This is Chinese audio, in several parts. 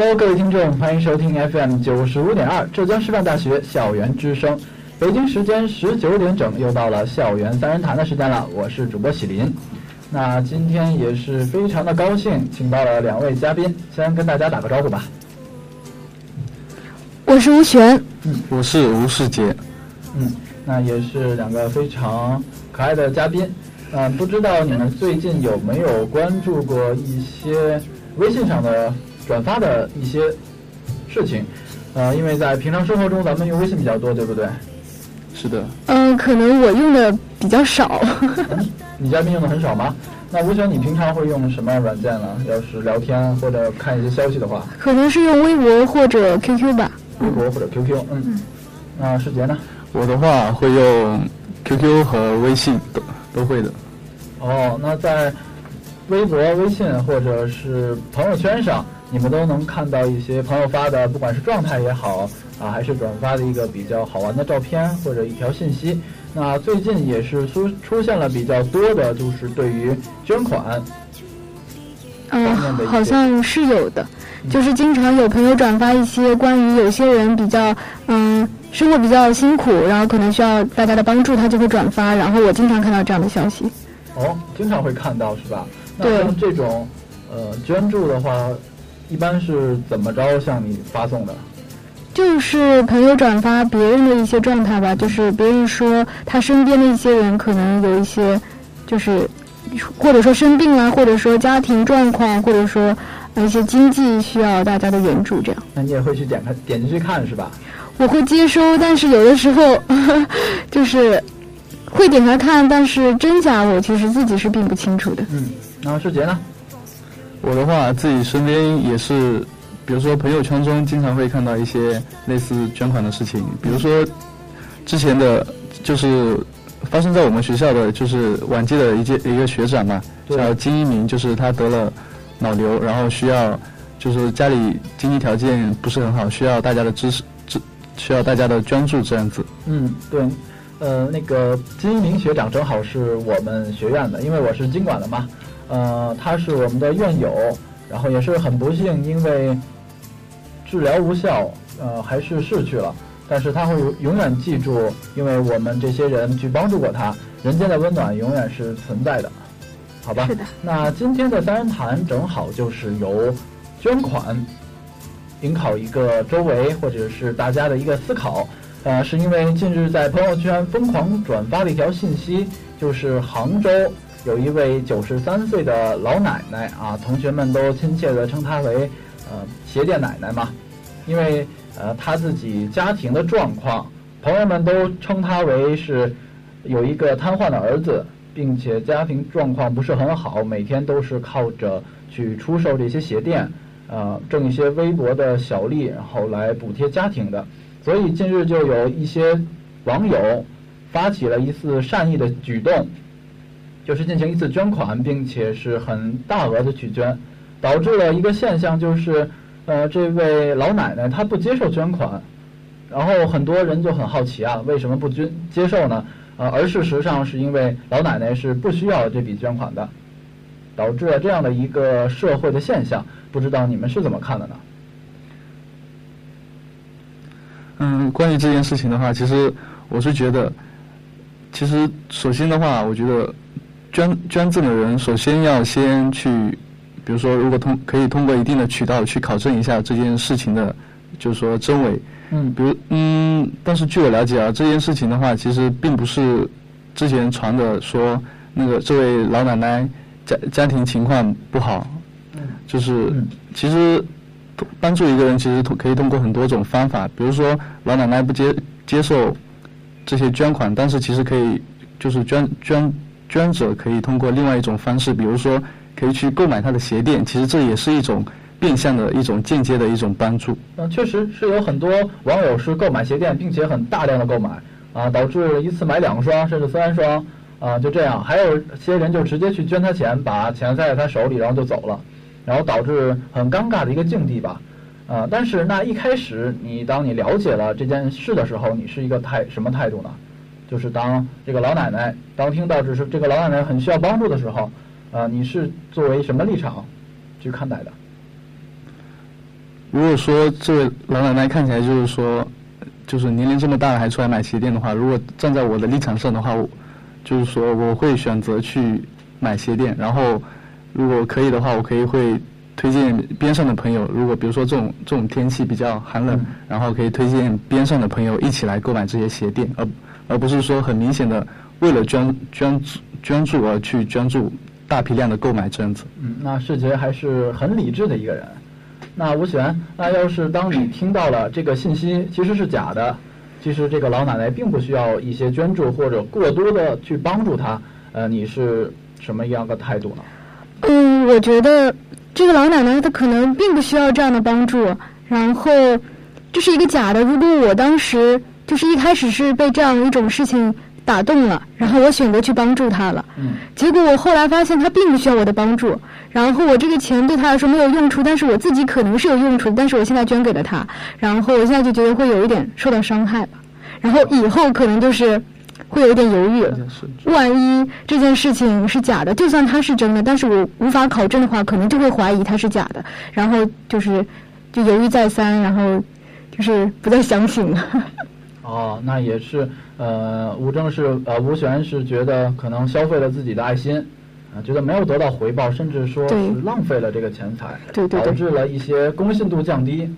Hello，各位听众，欢迎收听 FM 九十五点二浙江师范大学校园之声。北京时间十九点整，又到了校园三人谈的时间了。我是主播喜林。那今天也是非常的高兴，请到了两位嘉宾，先跟大家打个招呼吧。我是吴璇，嗯，我是吴世杰，嗯，那也是两个非常可爱的嘉宾。嗯，不知道你们最近有没有关注过一些微信上的？转发的一些事情，呃，因为在平常生活中咱们用微信比较多，对不对？是的。嗯，可能我用的比较少。你嘉宾用的很少吗？那吴璇，你平常会用什么软件呢？要是聊天或者看一些消息的话，可能是用微博或者 QQ 吧。微博或者 QQ，嗯。那世杰呢？我的话会用 QQ 和微信，都都会的。哦，那在微博、微信或者是朋友圈上。你们都能看到一些朋友发的，不管是状态也好啊，还是转发的一个比较好玩的照片或者一条信息。那最近也是出出现了比较多的，就是对于捐款，嗯，好像是有的，就是经常有朋友转发一些关于有些人比较嗯生活比较辛苦，然后可能需要大家的帮助，他就会转发。然后我经常看到这样的消息。哦，经常会看到是吧？那像这种呃捐助的话。一般是怎么着向你发送的？就是朋友转发别人的一些状态吧，就是别人说他身边的一些人可能有一些，就是或者说生病了，或者说家庭状况，或者说一些经济需要大家的援助，这样。那你也会去点开点进去看是吧？我会接收，但是有的时候 就是会点开看，但是真假我其实自己是并不清楚的。嗯，然后世杰呢？我的话，自己身边也是，比如说朋友圈中经常会看到一些类似捐款的事情，比如说之前的，就是发生在我们学校的，就是晚届的一届一个学长嘛，叫金一鸣，就是他得了脑瘤，然后需要就是家里经济条件不是很好，需要大家的支持，支需要大家的捐助这样子。嗯，对，呃，那个金一鸣学长正好是我们学院的，因为我是经管的嘛。呃，他是我们的院友，然后也是很不幸，因为治疗无效，呃，还是逝去了。但是他会永远记住，因为我们这些人去帮助过他，人间的温暖永远是存在的，好吧？是的。那今天的三人谈正好就是由捐款引考一个周围，或者是大家的一个思考。呃，是因为近日在朋友圈疯狂转发了一条信息，就是杭州。有一位九十三岁的老奶奶啊，同学们都亲切地称她为“呃鞋垫奶奶”嘛，因为呃她自己家庭的状况，朋友们都称她为是有一个瘫痪的儿子，并且家庭状况不是很好，每天都是靠着去出售这些鞋垫，呃挣一些微薄的小利，然后来补贴家庭的。所以近日就有一些网友发起了一次善意的举动。就是进行一次捐款，并且是很大额的去捐，导致了一个现象，就是，呃，这位老奶奶她不接受捐款，然后很多人就很好奇啊，为什么不捐接受呢？呃，而事实上是因为老奶奶是不需要这笔捐款的，导致了这样的一个社会的现象。不知道你们是怎么看的呢？嗯，关于这件事情的话，其实我是觉得，其实首先的话，我觉得捐捐赠的人首先要先去，比如说，如果通可以通过一定的渠道去考证一下这件事情的，就是说真伪。嗯，比如嗯，但是据我了解啊，这件事情的话，其实并不是之前传的说那个这位老奶奶家家庭情况不好，嗯，就是其实帮助一个人其实通可以通过很多种方法，比如说老奶奶不接接受这些捐款，但是其实可以就是捐捐捐者可以通过另外一种方式，比如说可以去购买他的鞋垫，其实这也是一种。变相的一种间接的一种帮助。嗯，确实是有很多网友是购买鞋垫，并且很大量的购买啊，导致一次买两双甚至三双啊，就这样。还有些人就直接去捐他钱，把钱塞在他手里，然后就走了，然后导致很尴尬的一个境地吧。啊，但是那一开始你当你了解了这件事的时候，你是一个态什么态度呢？就是当这个老奶奶当听到只是这个老奶奶很需要帮助的时候，啊，你是作为什么立场去看待的？如果说这位老奶奶看起来就是说，就是年龄这么大了还出来买鞋垫的话，如果站在我的立场上的话，我就是说我会选择去买鞋垫。然后，如果可以的话，我可以会推荐边上的朋友。如果比如说这种这种天气比较寒冷，然后可以推荐边上的朋友一起来购买这些鞋垫，而而不是说很明显的为了捐捐捐助而去捐助大批量的购买这样子。嗯，那世杰还是很理智的一个人。那吴璇，那要是当你听到了这个信息其实是假的，其实这个老奶奶并不需要一些捐助或者过多的去帮助她，呃，你是什么样的态度呢？嗯，我觉得这个老奶奶她可能并不需要这样的帮助，然后这是一个假的。如果我当时就是一开始是被这样一种事情打动了，然后我选择去帮助他了，嗯，结果我后来发现他并不需要我的帮助。然后我这个钱对他来说没有用处，但是我自己可能是有用处，但是我现在捐给了他，然后我现在就觉得会有一点受到伤害吧。然后以后可能就是会有一点犹豫了。万一这件事情是假的，就算它是真的，但是我无法考证的话，可能就会怀疑它是假的，然后就是就犹豫再三，然后就是不再相信了。哦，那也是，呃，吴征是呃吴璇是觉得可能消费了自己的爱心。啊，觉得没有得到回报，甚至说是浪费了这个钱财，导致了一些公信度降低，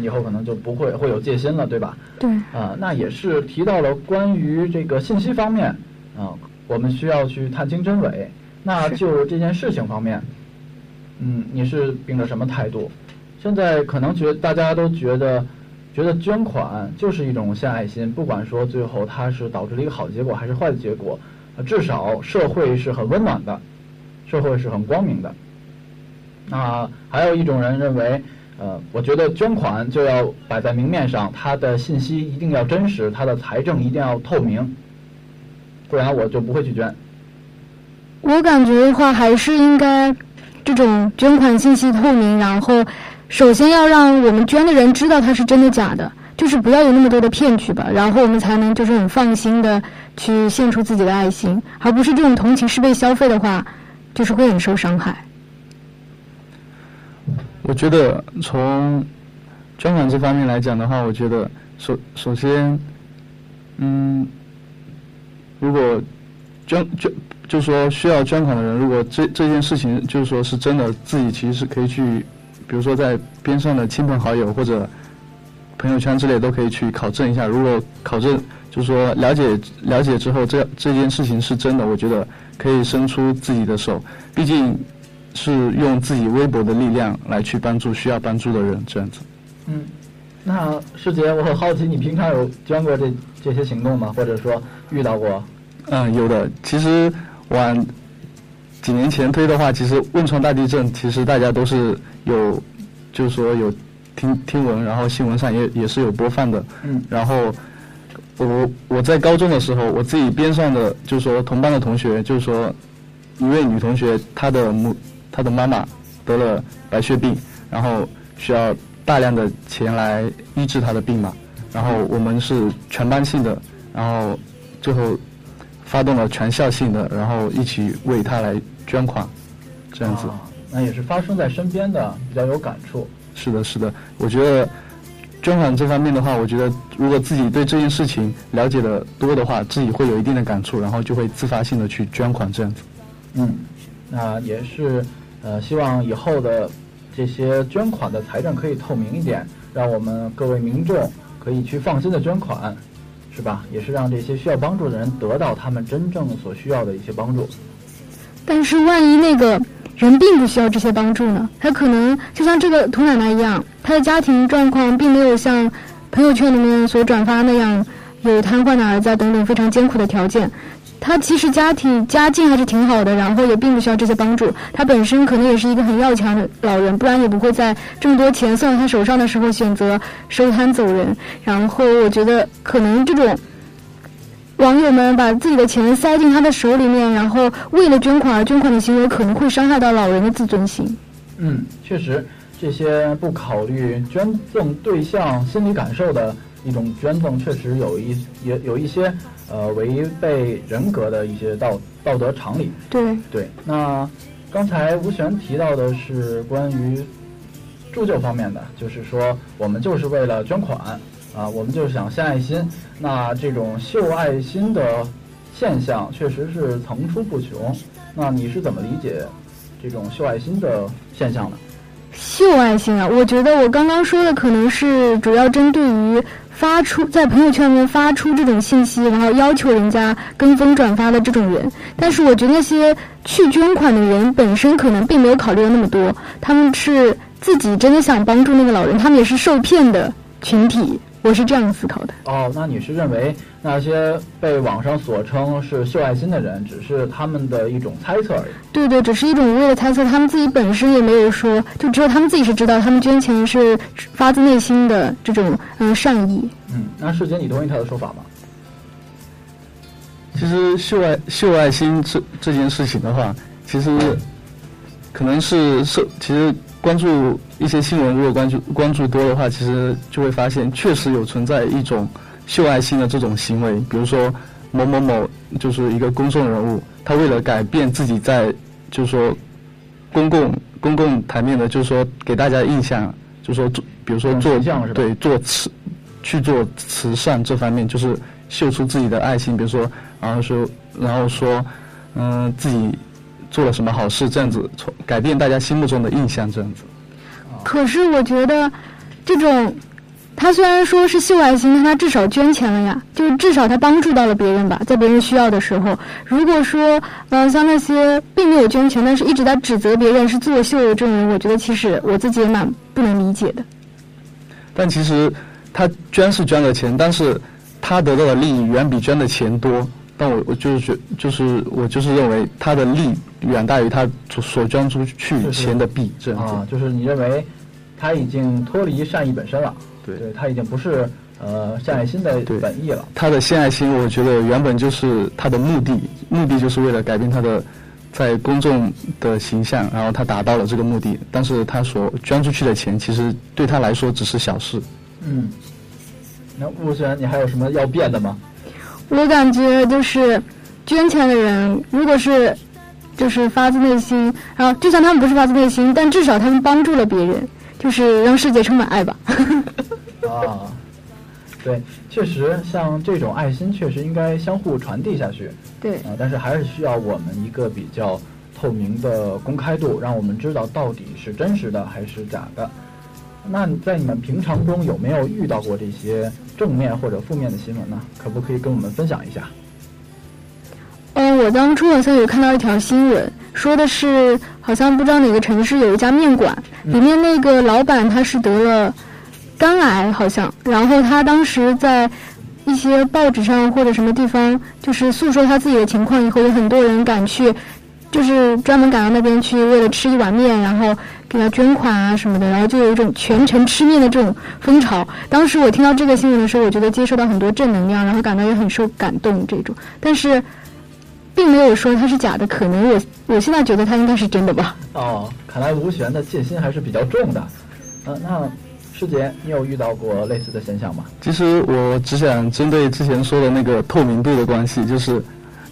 以后可能就不会会有戒心了，对吧？对。啊，那也是提到了关于这个信息方面，啊，我们需要去探清真伪。那就这件事情方面，嗯，你是秉着什么态度？现在可能觉大家都觉得，觉得捐款就是一种献爱心，不管说最后它是导致了一个好结果还是坏的结果，至少社会是很温暖的。社会是很光明的。那还有一种人认为，呃，我觉得捐款就要摆在明面上，他的信息一定要真实，他的财政一定要透明，不然我就不会去捐。我感觉的话，还是应该这种捐款信息透明，然后首先要让我们捐的人知道他是真的假的，就是不要有那么多的骗局吧，然后我们才能就是很放心的去献出自己的爱心，而不是这种同情是被消费的话。就是会很受伤害。我觉得从捐款这方面来讲的话，我觉得首首先，嗯，如果捐捐，就说需要捐款的人，如果这这件事情就是说是真的，自己其实是可以去，比如说在边上的亲朋好友或者朋友圈之类都可以去考证一下。如果考证就是说了解了解之后，这这件事情是真的，我觉得。可以伸出自己的手，毕竟是用自己微薄的力量来去帮助需要帮助的人，这样子。嗯，那师姐，我很好奇，你平常有捐过这这些行动吗？或者说遇到过？嗯，有的。其实往几年前推的话，其实汶川大地震，其实大家都是有，就是说有听听闻，然后新闻上也也是有播放的。嗯，然后。我我在高中的时候，我自己边上的就是说同班的同学，就是说一位女同学，她的母她的妈妈得了白血病，然后需要大量的钱来医治她的病嘛。然后我们是全班性的，然后最后发动了全校性的，然后一起为她来捐款，这样子。啊那也是发生在身边的，比较有感触。是的，是的，我觉得捐款这方面的话，我觉得如果自己对这件事情了解的多的话，自己会有一定的感触，然后就会自发性的去捐款这样子。嗯，那也是呃，希望以后的这些捐款的财政可以透明一点，让我们各位民众可以去放心的捐款，是吧？也是让这些需要帮助的人得到他们真正所需要的一些帮助。但是万一那个人并不需要这些帮助呢？他可能就像这个图奶奶一样，她的家庭状况并没有像朋友圈里面所转发那样有瘫痪的儿子等等非常艰苦的条件。他其实家庭家境还是挺好的，然后也并不需要这些帮助。他本身可能也是一个很要强的老人，不然也不会在这么多钱送到他手上的时候选择收摊走人。然后我觉得可能这种网友们把自己的钱塞进他的手里面，然后为了捐款而捐款的行为，可能会伤害到老人的自尊心。嗯，确实，这些不考虑捐赠对象心理感受的一种捐赠，确实有一也有一些呃违背人格的一些道道德常理。对，对，那刚才吴璇提到的是关于铸就方面的，就是说我们就是为了捐款啊，我们就是想献爱心。那这种秀爱心的现象确实是层出不穷。那你是怎么理解这种秀爱心的现象呢？秀爱心啊，我觉得我刚刚说的可能是主要针对于发出在朋友圈里面发出这种信息，然后要求人家跟风转发的这种人。但是我觉得那些去捐款的人本身可能并没有考虑到那么多，他们是自己真的想帮助那个老人，他们也是受骗的群体。我是这样思考的。哦，那你是认为那些被网上所称是秀爱心的人，只是他们的一种猜测而已？对对，只是一种无谓的猜测，他们自己本身也没有说，就只有他们自己是知道，他们捐钱是发自内心的这种嗯善意。嗯，那世杰，你同意他的说法吗？其实秀爱秀爱心这这件事情的话，其实可能是受其实关注一些新闻，如果关注关注多的话，其实就会发现确实有存在一种秀爱心的这种行为。比如说某某某就是一个公众人物，他为了改变自己在就是说公共公共台面的，就是说给大家印象，就是说做比如说做形象是对做慈去做慈善这方面，就是秀出自己的爱心，比如说然后说然后说嗯、自己做了什么好事，这样子从改变大家心目中的印象，这样子。可是我觉得，这种他虽然说是秀爱心，但他至少捐钱了呀，就是至少他帮助到了别人吧，在别人需要的时候。如果说，呃，像那些并没有捐钱，但是一直在指责别人是作秀的这种人，我觉得其实我自己也蛮不能理解的。但其实他捐是捐了钱，但是他得到的利益远比捐的钱多。但我我就是觉，就是我就是认为他的利远大于他所所捐出去钱的弊，这样子。啊，就是你认为他已经脱离善意本身了，对对他已经不是呃献爱心的本意了。他的献爱心，我觉得原本就是他的目的，目的就是为了改变他的在公众的形象，然后他达到了这个目的。但是他所捐出去的钱，其实对他来说只是小事。嗯，那陆璇，你还有什么要变的吗？我感觉就是捐钱的人，如果是就是发自内心，然后就算他们不是发自内心，但至少他们帮助了别人，就是让世界充满爱吧。啊，对，确实像这种爱心，确实应该相互传递下去对，啊，但是还是需要我们一个比较透明的公开度，让我们知道到底是真实的还是假的。那你在你们平常中有没有遇到过这些正面或者负面的新闻呢？可不可以跟我们分享一下？嗯，我当初好像有看到一条新闻，说的是好像不知道哪个城市有一家面馆，里面那个老板他是得了肝癌，好像，然后他当时在一些报纸上或者什么地方，就是诉说他自己的情况以后，有很多人赶去，就是专门赶到那边去，为了吃一碗面，然后给他捐款啊什么的，然后就有一种全程吃面的这种风潮。当时我听到这个新闻的时候，我觉得接收到很多正能量，然后感到也很受感动这种，但是。并没有说它是假的，可能我我现在觉得它应该是真的吧。哦，看来吴璇的戒心还是比较重的。呃，那师姐，你有遇到过类似的现象吗？其实我只想针对之前说的那个透明度的关系，就是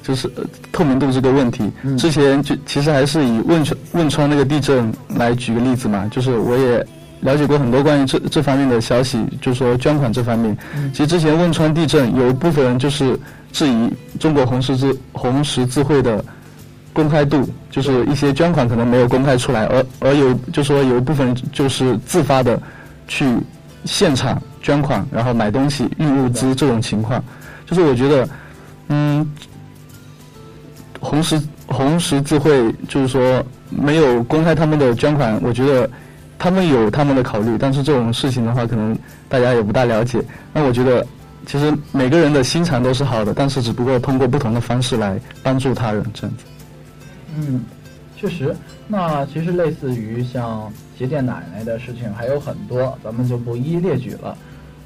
就是呃透明度这个问题。嗯之前就其实还是以汶川汶川那个地震来举个例子嘛，就是我也了解过很多关于这这方面的消息，就是说捐款这方面。嗯其实之前汶川地震有一部分人就是质疑中国红十字红十字会的公开度，就是一些捐款可能没有公开出来，而而有就说有一部分人就是自发的去现场捐款，然后买东西、运物资这种情况，就是我觉得，嗯，红十红十字会就是说没有公开他们的捐款，我觉得他们有他们的考虑，但是这种事情的话，可能大家也不大了解。那我觉得，其实每个人的心肠都是好的，但是只不过通过不同的方式来帮助他人这样子。嗯，确实。那其实类似于像鞋店奶奶的事情还有很多，咱们就不一一列举了。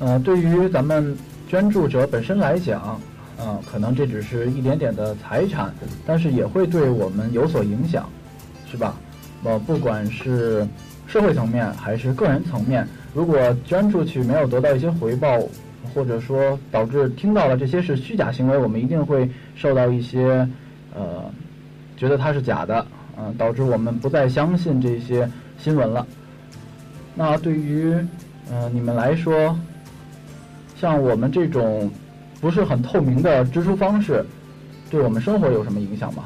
呃，对于咱们捐助者本身来讲，嗯，可能这只是一点点的财产，但是也会对我们有所影响，是吧？呃，不管是社会层面还是个人层面，如果捐出去没有得到一些回报，或者说导致听到了这些是虚假行为，我们一定会受到一些呃觉得它是假的，嗯、导致我们不再相信这些新闻了。那对于呃你们来说，像我们这种不是很透明的支出方式，对我们生活有什么影响吗？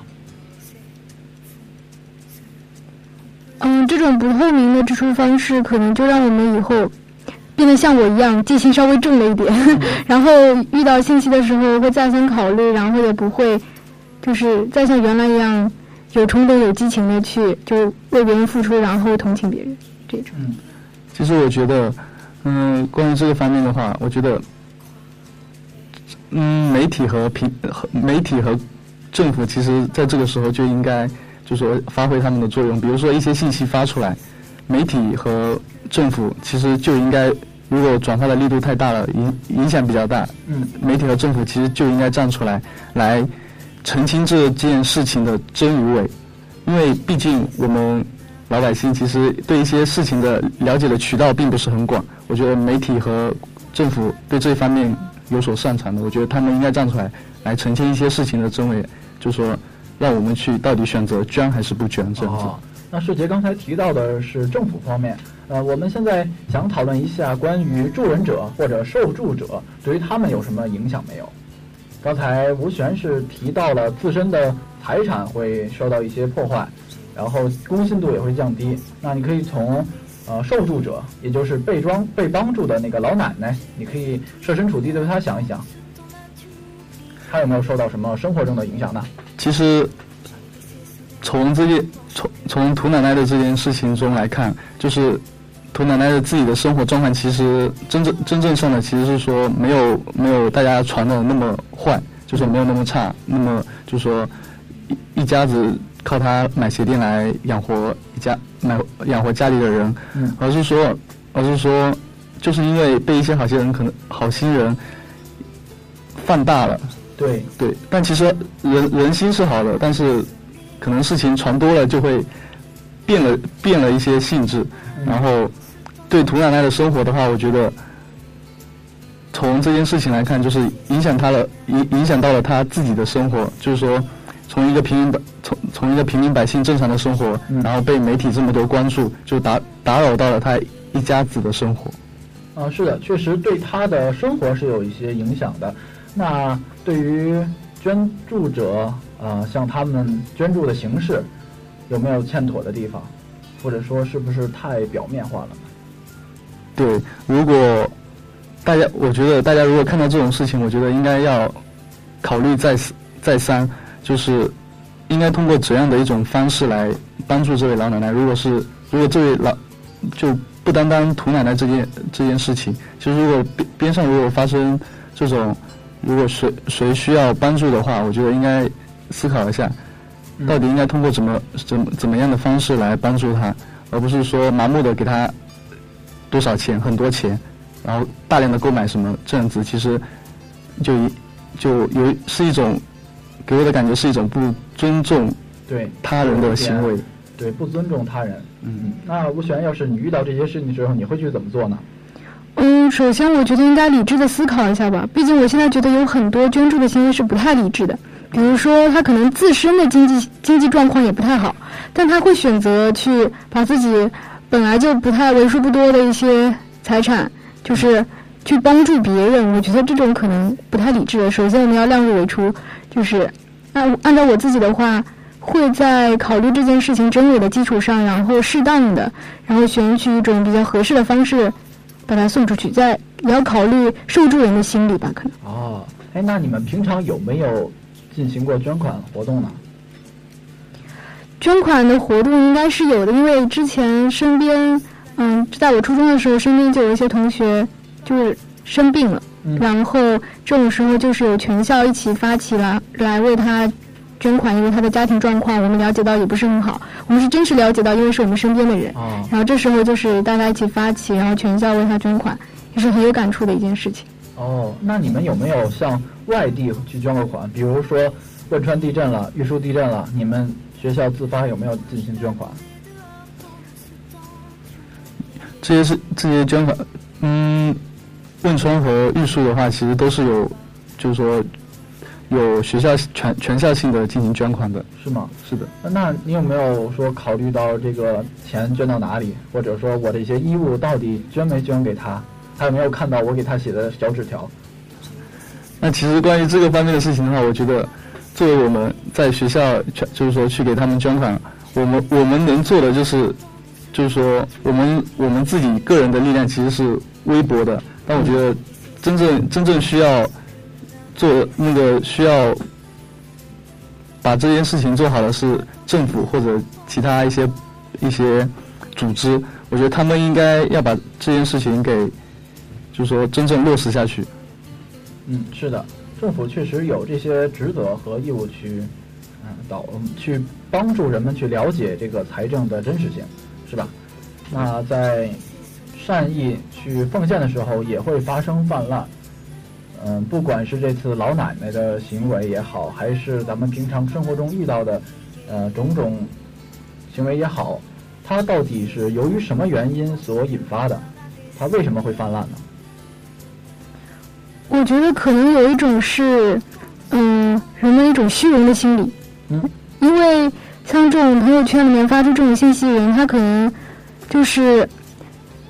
嗯，这种不透明的支出方式，可能就让我们以后变得像我一样，记性稍微重了一点，然后遇到信息的时候会再三考虑，然后也不会就是再像原来一样有冲动、有激情的去就为别人付出，然后同情别人这种。嗯其实我觉得，嗯，关于这个方面的话，我觉得，嗯，媒体和平和媒体和政府，其实在这个时候就应该，就说发挥他们的作用。比如说一些信息发出来，媒体和政府其实就应该，如果转发的力度太大了，影影响比较大，嗯媒体和政府其实就应该站出来，来澄清这件事情的真与伪，因为毕竟我们老百姓其实对一些事情的了解的渠道并不是很广。我觉得媒体和政府对这方面有所擅长的，我觉得他们应该站出来，来澄清一些事情的真伪，就说让我们去到底选择捐还是不捐这样子。那世杰刚才提到的是政府方面，呃，我们现在想讨论一下关于助人者或者受助者对于他们有什么影响没有？刚才吴璇是提到了自身的财产会受到一些破坏，然后公信度也会降低。那你可以从呃受助者，也就是被装被帮助的那个老奶奶，你可以设身处地的为她想一想，她有没有受到什么生活中的影响呢？其实从这件从从涂奶奶的这件事情中来看，就是涂奶奶的自己的生活状况，其实真正真正上的其实是说没有没有大家传的那么坏，就是没有那么差，那么就说一家子靠他买鞋垫来养活一家买养活家里的人，嗯。而是说而是说就是因为被一些好心人可能好心人放大了。对，对，但其实人人心是好的，但是可能事情传多了就会变了变了一些性质。然后对涂奶奶的生活的话，我觉得从这件事情来看，就是影响她了，影影响到了她自己的生活，就是说从一个平民百从从一个平民百姓正常的生活，嗯然后被媒体这么多关注，就打打扰到了他一家子的生活。啊，是的，确实对他的生活是有一些影响的。那对于捐助者，呃，像他们捐助的形式，有没有欠妥的地方，或者说是不是太表面化了？对，如果大家，我觉得大家如果看到这种事情，我觉得应该要考虑再思再三，就是应该通过怎样的一种方式来帮助这位老奶奶。如果是如果这位老就不单单涂奶奶这件这件事情，其实如果边边上如果发生这种，如果谁谁需要帮助的话，我觉得应该思考一下，嗯到底应该通过怎么怎么怎么样的方式来帮助他，而不是说盲目的给他多少钱很多钱，然后大量的购买什么这样子，其实就一就有是一种给我的感觉是一种不尊重对他人的行为。对，不尊重他人。嗯，那吴璇，要是你遇到这些事情的时候，你会去怎么做呢？嗯，首先我觉得应该理智的思考一下吧。毕竟我现在觉得有很多捐助的行为是不太理智的，比如说他可能自身的经济经济状况也不太好，但他会选择去把自己本来就不太为数不多的一些财产，就是去帮助别人。我觉得这种可能不太理智。首先我们要量入为出，就是按按照我自己的话，会在考虑这件事情真伪的基础上，然后适当的，然后选取一种比较合适的方式。把它送出去，在也要考虑受助人的心理吧，可能。哦，哎，那你们平常有没有进行过捐款活动呢？捐款的活动应该是有的，因为之前身边，嗯，在我初中的时候，身边就有一些同学就是生病了，嗯然后这种时候就是有全校一起发起来来为他捐款，因为他的家庭状况我们了解到也不是很好，我们是真实了解到，因为是我们身边的人。哦，然后这时候就是大家一起发起，然后全校为他捐款，也是很有感触的一件事情。哦，那你们有没有向外地去捐过款？比如说汶川地震了、玉树地震了，你们学校自发有没有进行捐款？这些是这些捐款，嗯，汶川和玉树的话，其实都是有，就是说有学校全全校性的进行捐款的。是吗？是的，那你有没有说考虑到这个钱捐到哪里，或者说我的一些衣物到底捐没捐给他？他有没有看到我给他写的小纸条？那其实关于这个方面的事情的话，我觉得作为我们在学校全就是说去给他们捐款，我们我们能做的就是就是说我们我们自己个人的力量其实是微薄的，但我觉得真正真正需要做那个需要把这件事情做好的是政府或者其他一些一些组织，我觉得他们应该要把这件事情给就是说真正落实下去。嗯，是的，政府确实有这些职责和义务去，嗯，导去帮助人们去了解这个财政的真实性，是吧？那在善意去奉献的时候，也会发生泛滥。嗯，不管是这次老奶奶的行为也好，还是咱们平常生活中遇到的，呃，种种行为也好，它到底是由于什么原因所引发的？它为什么会泛滥呢？我觉得可能有一种是，嗯，人们一种虚荣的心理。嗯，因为像这种朋友圈里面发出这种信息的人，他可能就是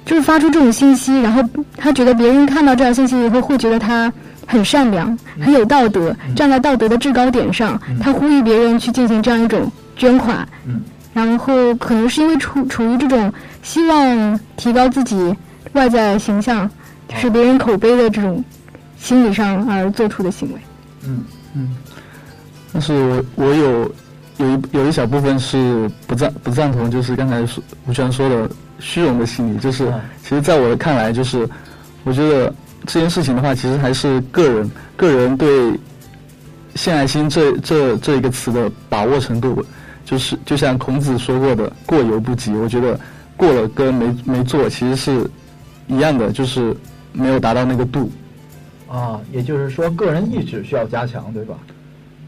就是发出这种信息，然后他觉得别人看到这条信息以后，会觉得他很善良、很有道德，站在道德的制高点上，他呼吁别人去进行这样一种捐款。嗯，然后可能是因为处处于这种希望提高自己外在形象，就是别人口碑的这种心理上而做出的行为。嗯。嗯，但是我我有有一有一小部分是不赞不赞同，就是刚才说吴泉说的虚荣的心理，就是嗯其实在我的看来，就是我觉得这件事情的话，其实还是个人个人对献爱心这这这一个词的把握程度，就是就像孔子说过的“过犹不及”，我觉得过了跟没没做其实是一样的，就是没有达到那个度。啊，也就是说，个人意志需要加强，对吧？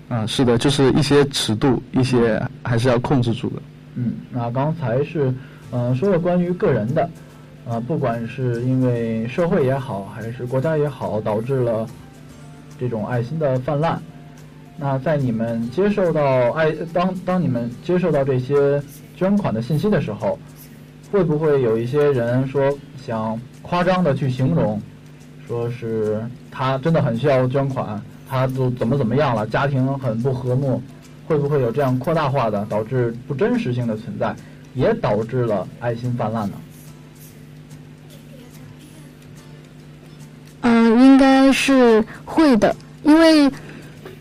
啊，是的，就是一些尺度，一些还是要控制住的。嗯，那刚才是，呃，说了关于个人的，呃，不管是因为社会也好，还是国家也好，导致了这种爱心的泛滥。那在你们接受到爱当当你们接受到这些捐款的信息的时候，会不会有一些人说想夸张的去形容，说是他真的很需要捐款，他都怎么怎么样了，家庭很不和睦，会不会有这样扩大化的，导致不真实性的存在，也导致了爱心泛滥呢？嗯，应该是会的，因为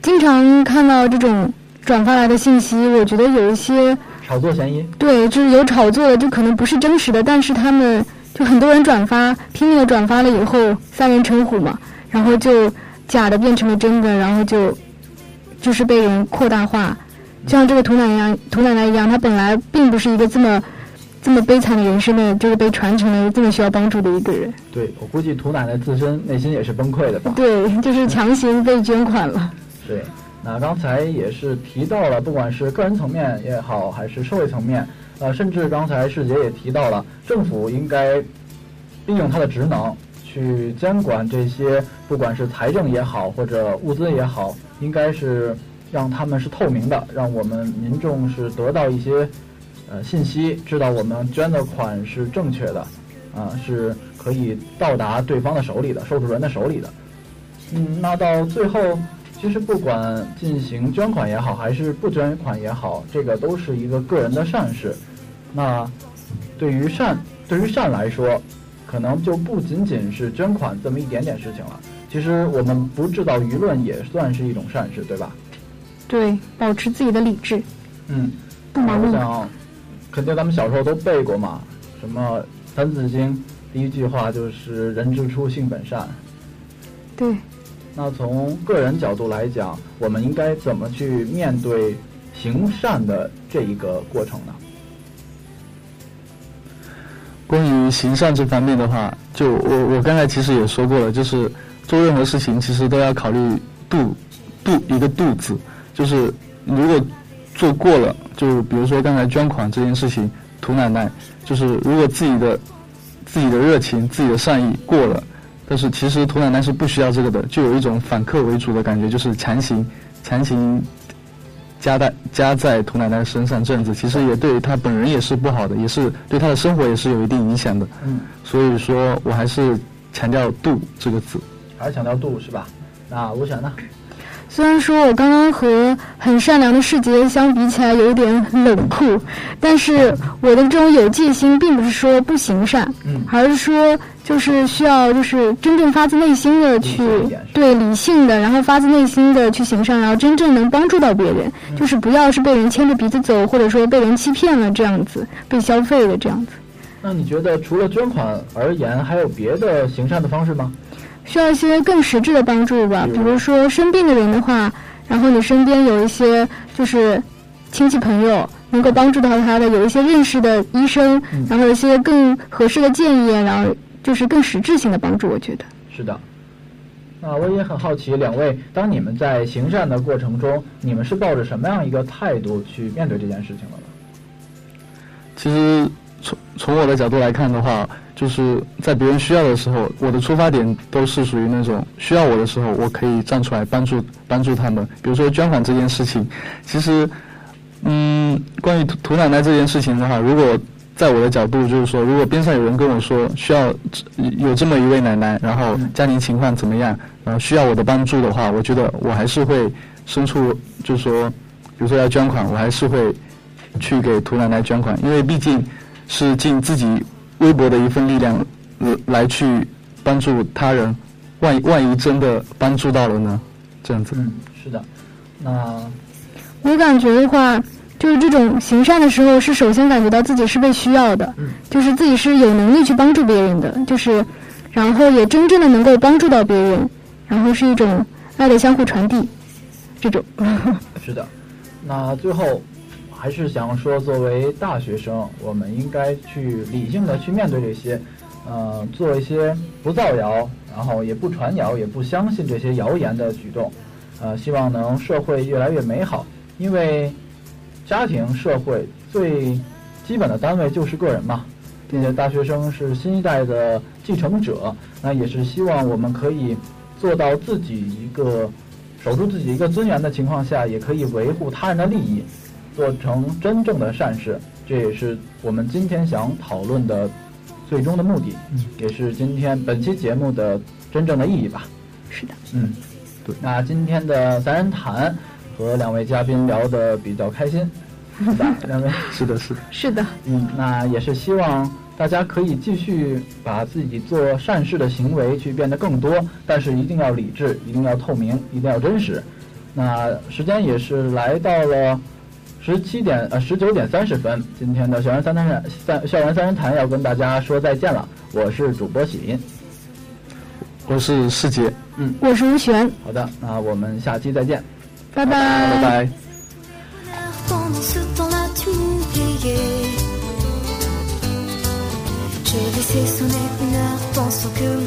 经常看到这种转发来的信息，我觉得有一些炒作嫌疑？对，就是有炒作的，就可能不是真实的，但是他们就很多人转发，拼命的转发了以后，三人成虎嘛，然后就假的变成了真的，然后就就是被人扩大化，就像这个涂奶奶一样，涂奶奶一样，她本来并不是一个这么这么悲惨的人生的，就是被传成了这么需要帮助的一个人。对我估计涂奶奶自身内心也是崩溃的吧？对，就是强行被捐款了。对，那刚才也是提到了，不管是个人层面也好，还是社会层面，呃，甚至刚才世杰也提到了，政府应该利用他的职能去监管这些，不管是财政也好，或者物资也好，应该是让他们是透明的，让我们民众是得到一些呃信息，知道我们捐的款是正确的，啊，是可以到达对方的手里的，受助人的手里的。嗯，那到最后。其实不管进行捐款也好，还是不捐款也好，这个都是一个个人的善事。那对于善，对于善来说，可能就不仅仅是捐款这么一点点事情了。其实我们不制造舆论也算是一种善事，对吧？对，保持自己的理智。嗯，不盲目。我想，肯定咱们小时候都背过嘛，什么《三字经》第一句话就是“人之初，性本善”。对。那从个人角度来讲，我们应该怎么去面对行善的这一个过程呢？关于行善这方面的话，就我我刚才其实也说过了，就是做任何事情其实都要考虑度度一个度字，就是如果做过了，就比如说刚才捐款这件事情，涂奶奶，就是如果自己的自己的热情、自己的善意过了。但是其实涂奶奶是不需要这个的，就有一种反客为主的感觉，就是强行强行加在加在涂奶奶身上这样子，其实也对她本人也是不好的，也是对她的生活也是有一定影响的。嗯，所以说我还是强调度这个字，还是强调度是吧？那我想呢？虽然说我刚刚和很善良的世杰相比起来有一点冷酷，但是我的这种有戒心，并不是说不行善，嗯，而是说就是需要就是真正发自内心的去对理性的，然后发自内心的去行善，然后真正能帮助到别人，就是不要是被人牵着鼻子走，或者说被人欺骗了这样子，被消费的这样子。那你觉得除了捐款而言，还有别的行善的方式吗？需要一些更实质的帮助吧，比如说生病的人的话，然后你身边有一些就是亲戚朋友能够帮助到他的，有一些认识的医生，然后有一些更合适的建议，然后就是更实质性的帮助，我觉得是的。那我也很好奇，两位，当你们在行善的过程中，你们是抱着什么样一个态度去面对这件事情的呢？其实从从我的角度来看的话。就是在别人需要的时候，我的出发点都是属于那种需要我的时候，我可以站出来帮助帮助他们。比如说捐款这件事情，其实，嗯，关于涂涂奶奶这件事情的话，如果在我的角度就是说，如果边上有人跟我说需要有这么一位奶奶，然后家庭情况怎么样，然后需要我的帮助的话，我觉得我还是会伸出，就是说，比如说要捐款，我还是会去给涂奶奶捐款，因为毕竟是尽自己。微薄的一份力量，来去帮助他人，万一万一真的帮助到了呢？这样子。嗯，是的。那我感觉的话，就是这种行善的时候，是首先感觉到自己是被需要的，就是自己是有能力去帮助别人的，就是，然后也真正的能够帮助到别人，然后是一种爱的相互传递，这种。是的。那最后。还是想说，作为大学生，我们应该去理性的去面对这些，呃，做一些不造谣，然后也不传谣，也不相信这些谣言的举动，呃，希望能社会越来越美好。因为家庭、社会最基本的单位就是个人嘛，并且大学生是新一代的继承者，那也是希望我们可以做到自己一个守住自己一个尊严的情况下，也可以维护他人的利益。做成真正的善事，这也是我们今天想讨论的最终的目的，也是今天本期节目的真正的意义吧。是的，嗯，对。那今天的三人谈和两位嘉宾聊得比较开心，是吧？两位是的，是的，是的。嗯，那也是希望大家可以继续把自己做善事的行为去变得更多，但是一定要理智，一定要透明，一定要真实。那时间也是来到了。十七点呃十九点三十分，今天的校园三谈三校园三人谈要跟大家说再见了。我是主播喜林，我是世杰，嗯，我是吴璇。好的，那我们下期再见，拜拜。拜拜。Je laissais sonner une heure, pensant que mon heure